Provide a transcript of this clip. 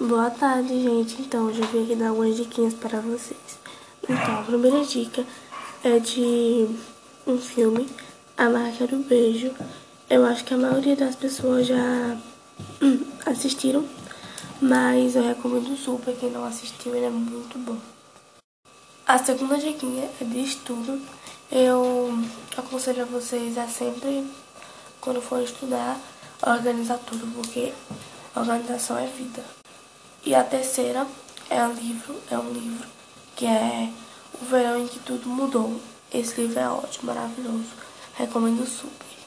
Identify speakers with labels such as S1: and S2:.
S1: Boa tarde, gente. Então, já vim aqui dar algumas diquinhas para vocês. Então, a primeira dica é de um filme, A Marca do Beijo. Eu acho que a maioria das pessoas já assistiram, mas eu recomendo super. Quem não assistiu, ele é muito bom. A segunda diquinha é de estudo. Eu aconselho a vocês a sempre, quando for estudar, organizar tudo, porque organização é vida. E a terceira é um livro, é um livro que é O Verão em que Tudo Mudou. Esse livro é ótimo, maravilhoso. Recomendo super.